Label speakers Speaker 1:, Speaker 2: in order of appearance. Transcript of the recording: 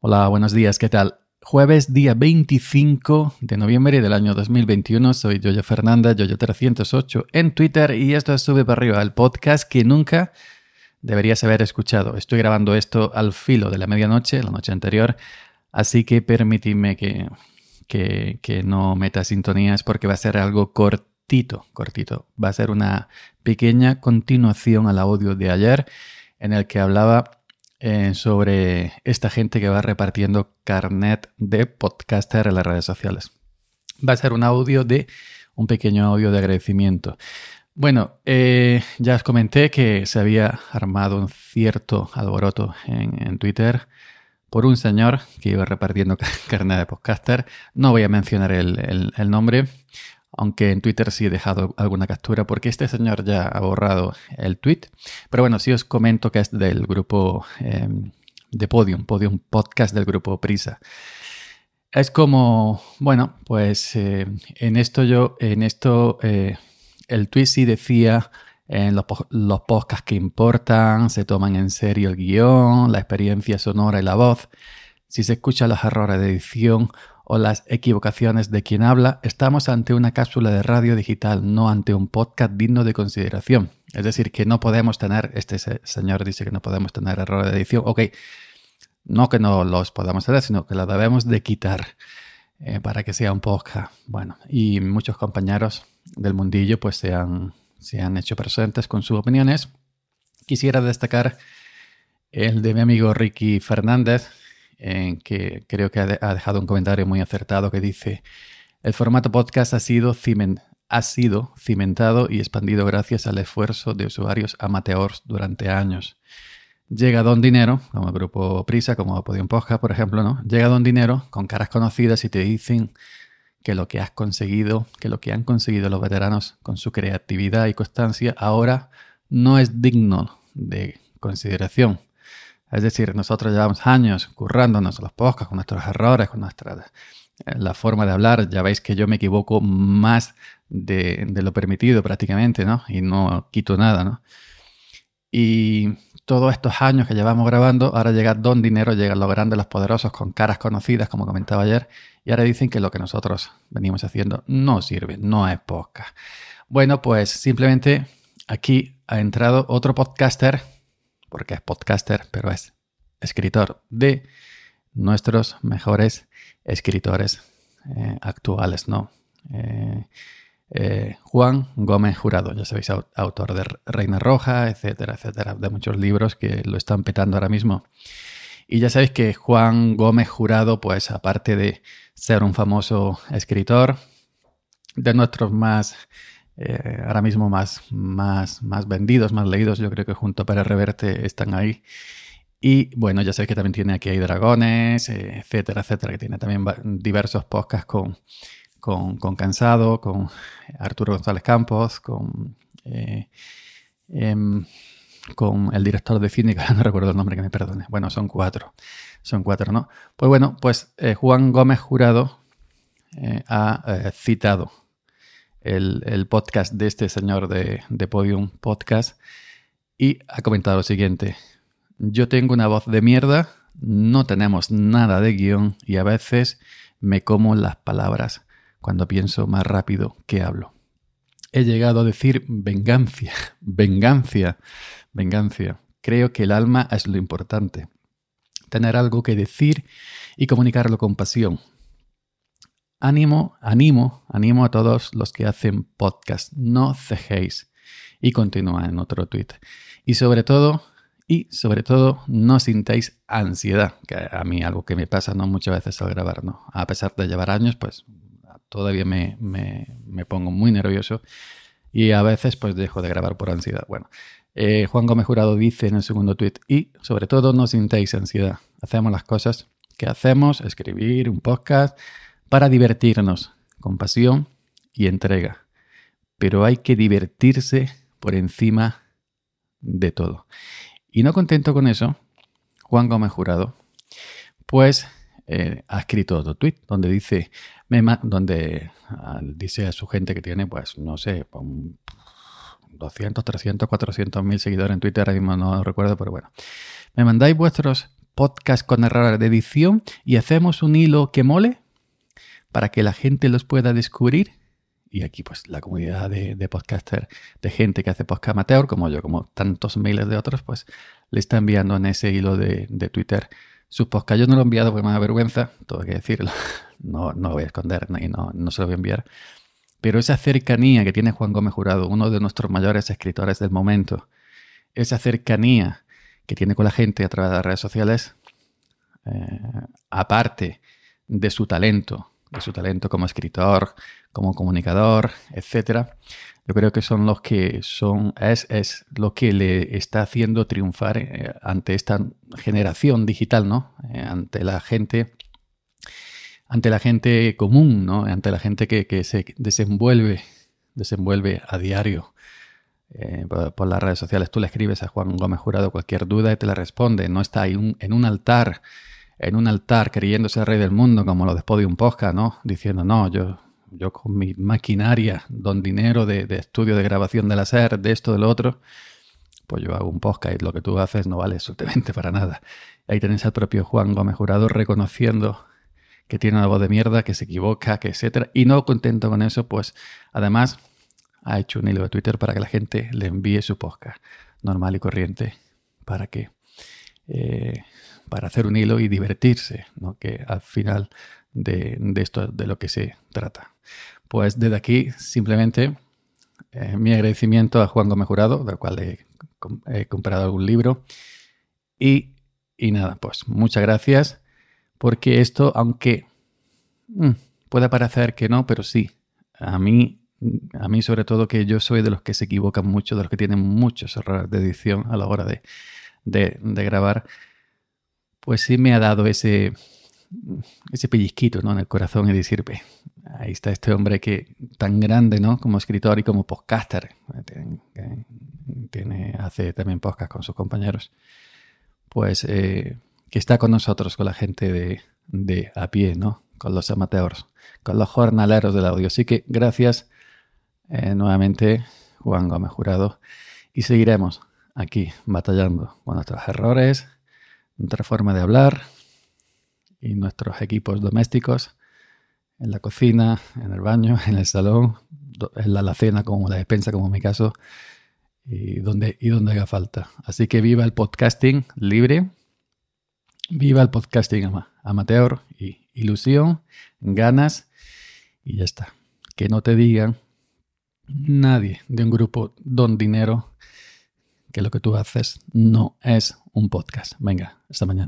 Speaker 1: Hola, buenos días, ¿qué tal? Jueves día 25 de noviembre del año 2021, soy Yoyo Fernanda, Yoyo308 en Twitter y esto es Sube para arriba, el podcast que nunca deberías haber escuchado. Estoy grabando esto al filo de la medianoche, la noche anterior, así que permíteme que, que, que no meta sintonías porque va a ser algo cortito, cortito. Va a ser una pequeña continuación al audio de ayer en el que hablaba eh, sobre esta gente que va repartiendo carnet de podcaster en las redes sociales. Va a ser un audio de un pequeño audio de agradecimiento. Bueno, eh, ya os comenté que se había armado un cierto alboroto en, Twitter por un señor que iba repartiendo carnet de podcaster. No voy a mencionar el nombre, aunque en Twitter sí he dejado alguna captura porque este señor ya ha borrado el tweet. Pero bueno, sí os comento que es del grupo em, de Podium, Podium Podcast del grupo Prisa. Es como, bueno, pues eh, en esto yo, en esto, eh, el tweet sí decía en los, los podcasts que importan, se toman en serio el guion, la experiencia sonora y la voz. Si se escuchan los errores de edición o las equivocaciones de quien habla, estamos ante una cápsula de radio digital, no ante un podcast digno de consideración. Es decir, que no podemos tener, este señor dice que no podemos tener errores de edición. Ok, no que no los podamos tener, sino que lo debemos de quitar eh, para que sea un podcast. Bueno, y muchos compañeros del mundillo pues se han, se han hecho presentes con sus opiniones. Quisiera destacar el de mi amigo Ricky Fernández, en que creo que ha dejado un comentario muy acertado que dice, el formato podcast ha sido, ha sido cimentado y expandido gracias al esfuerzo de usuarios amateurs durante años. Llega Don Dinero, como el grupo Prisa, como Podium Podcast, por ejemplo, ¿no? Llega Don Dinero con caras conocidas y te dicen que lo que has conseguido, que lo que han conseguido los veteranos con su creatividad y constancia ahora no es digno de consideración. Es decir, nosotros llevamos años currándonos los podcasts con nuestros errores, con nuestra eh, la forma de hablar. Ya veis que yo me equivoco más de, lo permitido prácticamente, ¿no? Y no quito nada, ¿no? Y todos estos años que llevamos grabando, ahora llega Don Dinero, llegan los grandes, los poderosos, con caras conocidas, como comentaba ayer, y ahora dicen que lo que nosotros venimos haciendo no sirve, no es podcast. Bueno, pues simplemente aquí ha entrado otro podcaster porque es podcaster, pero es escritor de nuestros mejores escritores eh, actuales, ¿no? Eh, eh, Juan Gómez Jurado, ya sabéis, autor de Reina Roja, etcétera, etcétera, de muchos libros que lo están petando ahora mismo. Y ya sabéis que Juan Gómez Jurado, pues aparte de ser un famoso escritor, de nuestros más eh, ahora mismo más, más, más vendidos, más leídos. Yo creo que junto a Pérez Reverte están ahí. Y bueno, ya sé que también tiene aquí hay dragones, eh, etcétera, etcétera, que tiene también diversos podcasts con, con, Cansado, con Arturo González Campos, con, eh, em, con el director de cine, que no recuerdo el nombre, que me perdone. Bueno, son cuatro. Son cuatro, ¿no? Pues bueno, pues Juan Gómez Jurado ha citado el, podcast de este señor de, de Podium Podcast y ha comentado lo siguiente. Yo tengo una voz de mierda, no tenemos nada de guion y a veces me como las palabras cuando pienso más rápido que hablo. He llegado a decir venganza, venganza, venganza. Creo que el alma es lo importante. Tener algo que decir y comunicarlo con pasión. Ánimo, animo, animo a todos los que hacen podcast. No cejéis. Y continúa en otro tweet. Y sobre todo, y sobre todo, no sintáis ansiedad, que a mí algo que me pasa no muchas veces al grabar, ¿no? A pesar de llevar años, pues todavía me, me, pongo muy nervioso y a veces pues dejo de grabar por ansiedad. Bueno, eh, Juan Gómez Jurado dice en el segundo tweet, y sobre todo no sintáis ansiedad. Hacemos las cosas que hacemos, escribir un podcast, para divertirnos con pasión y entrega. Pero hay que divertirse por encima de todo. Y no contento con eso, Juan Gómez Jurado, pues eh, ha escrito otro tweet donde dice, donde ah, dice a su gente que tiene, pues, no sé, 200, 300, 400 mil seguidores en Twitter, ahora mismo no recuerdo, pero bueno. Me mandáis vuestros podcast con errores de edición y hacemos un hilo que mole para que la gente los pueda descubrir. Y aquí pues la comunidad de, podcaster, de gente que hace podcast amateur, como yo, como tantos miles de otros, pues le está enviando en ese hilo de, Twitter sus podcasts. Yo no lo he enviado porque me da vergüenza, tengo que decirlo. No, no voy a esconder y no, no se lo voy a enviar. Pero esa cercanía que tiene Juan Gómez Jurado, uno de nuestros mayores escritores del momento, esa cercanía que tiene con la gente a través de las redes sociales, eh, aparte de su talento, de su talento como escritor, como comunicador, etcétera, yo creo que son los que son, es, es lo que le está haciendo triunfar eh, ante esta generación digital, ¿no? Eh, ante la gente, ante la gente común, ¿no? Ante la gente que, se desenvuelve, desenvuelve a diario eh, por, las redes sociales. Tú le escribes a Juan Gómez Jurado cualquier duda y te la responde. No está ahí en un altar, en un altar creyéndose el rey del mundo, como lo después de un podcast, ¿no? Diciendo, no, yo yo con mi maquinaria, don dinero de, estudio de grabación de la SER, de esto, de lo otro, pues yo hago un podcast y lo que tú haces no vale absolutamente para nada. Ahí tenéis al propio Juan Gómez reconociendo que tiene una voz de mierda, que se equivoca, que etcétera. Y no contento con eso, pues además ha hecho un hilo de Twitter para que la gente le envíe su podcast normal y corriente para que eh, para hacer un hilo y divertirse, ¿no? que al final de, esto de lo que se trata. Pues desde aquí simplemente eh, mi agradecimiento a Juan Gómez Jurado, del cual he, comprado algún libro. Y, nada, pues muchas gracias, porque esto, aunque mm, pueda parecer que no, pero sí, a mí, a mí sobre todo que yo soy de los que se equivocan mucho, de los que tienen muchos errores de edición a la hora de, de grabar, pues sí me ha dado ese, ese pellizquito ¿no? en el corazón y decir, ahí está este hombre que tan grande ¿no? como escritor y como podcaster, tiene, hace también podcast con sus compañeros, pues eh, que está con nosotros, con la gente de, de a pie, ¿no? con los amateurs, con los jornaleros del audio. Así que gracias eh, nuevamente, Juan Gómez Jurado, y seguiremos aquí batallando con nuestros errores, nuestra forma de hablar y nuestros equipos domésticos en la cocina, en el baño, en el salón, en la alacena como la despensa como en mi caso y donde, y donde haga falta. Así que viva el podcasting libre, viva el podcasting amateur y ilusión, ganas y ya está. Que no te digan nadie de un grupo Don Dinero que lo que tú haces no es un podcast. Venga, esta mañana.